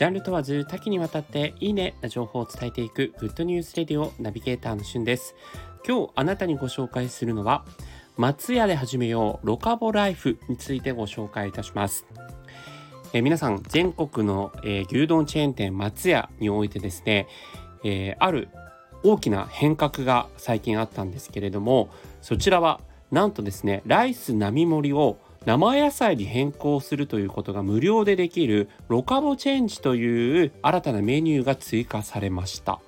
ジャンル問わず多岐にわたっていいねな情報を伝えていくグッドニュースレディオナビゲーターのしゅんです。今日あなたにご紹介するのは松屋で始めようロカボライフについてご紹介いたします。え皆さん全国の、えー、牛丼チェーン店松屋においてですね、えー、ある大きな変革が最近あったんですけれどもそちらはなんとですねライス並盛りを生野菜に変更するということが無料でできるロカボチェンジという新たなメニューが追加されました。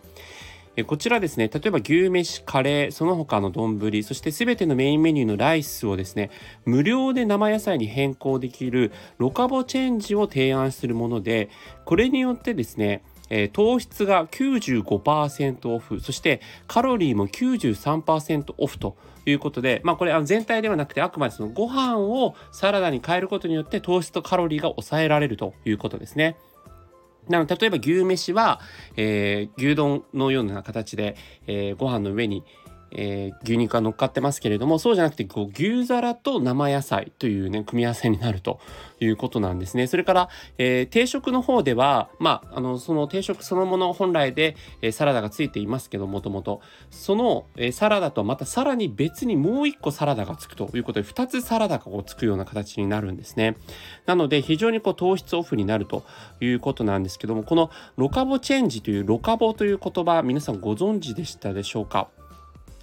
こちらですね、例えば牛飯、カレー、その他の丼、そして全てのメインメニューのライスをですね、無料で生野菜に変更できるロカボチェンジを提案するもので、これによってですね、えー、糖質が95%オフ、そしてカロリーも93%オフということで、まあこれあの全体ではなくてあくまでそのご飯をサラダに変えることによって糖質とカロリーが抑えられるということですね。なので例えば牛飯は、えー、牛丼のような形で、えー、ご飯の上に、えー、牛肉が乗っかってますけれどもそうじゃなくてこう牛皿と生野菜というね組み合わせになるということなんですね。それから、えー、定食の方ではまああのその定食そのもの本来で、えー、サラダがついていますけどもともと。その、えー、サラダとまたさらに別にもう一個サラダがつくということで2つサラダがこうつくような形になるんですね。なので非常にこう糖質オフになるということなんですけどもこのロカボチェンジというロカボという言葉皆さんご存知でしたでしょうか？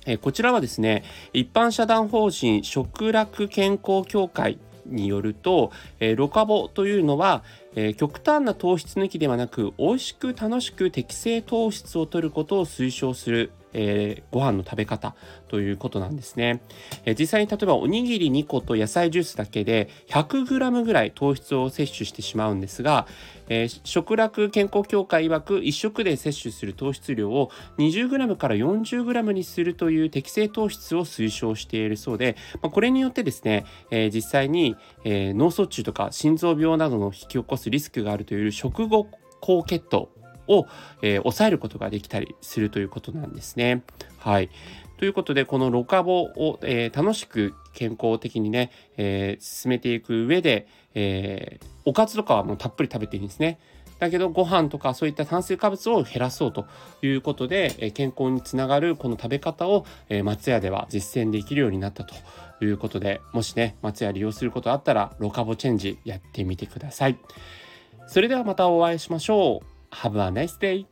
えこちらはですね一般社団法人食楽健康協会によると、え、ロカボというのは、え、極端な糖質抜きではなく美味しく楽しく適正糖質を摂ることを推奨するえー、ご飯の食べ方ということなんですね、えー、実際に例えばおにぎり2個と野菜ジュースだけで 100g ぐらい糖質を摂取してしまうんですが、えー、食楽健康協会曰く1食で摂取する糖質量を 20g から 40g にするという適正糖質を推奨しているそうで、まあ、これによってですね、えー、実際に、えー、脳卒中とか心臓病などの引き起こすリスクがあるという食後高血糖を、えー、抑えることができたりするということなんですね。はい。ということで、このロカボを、えー、楽しく健康的にね、えー、進めていく上で、え、おかずとかはもうたっぷり食べていいんですね。だけどご飯とかそういった炭水化物を減らそうということで、健康につながるこの食べ方を、松屋では実践できるようになったということでもしね松屋利用することあったらロカボチェンジやってみてください。それではまたお会いしましょう。Have a nice day.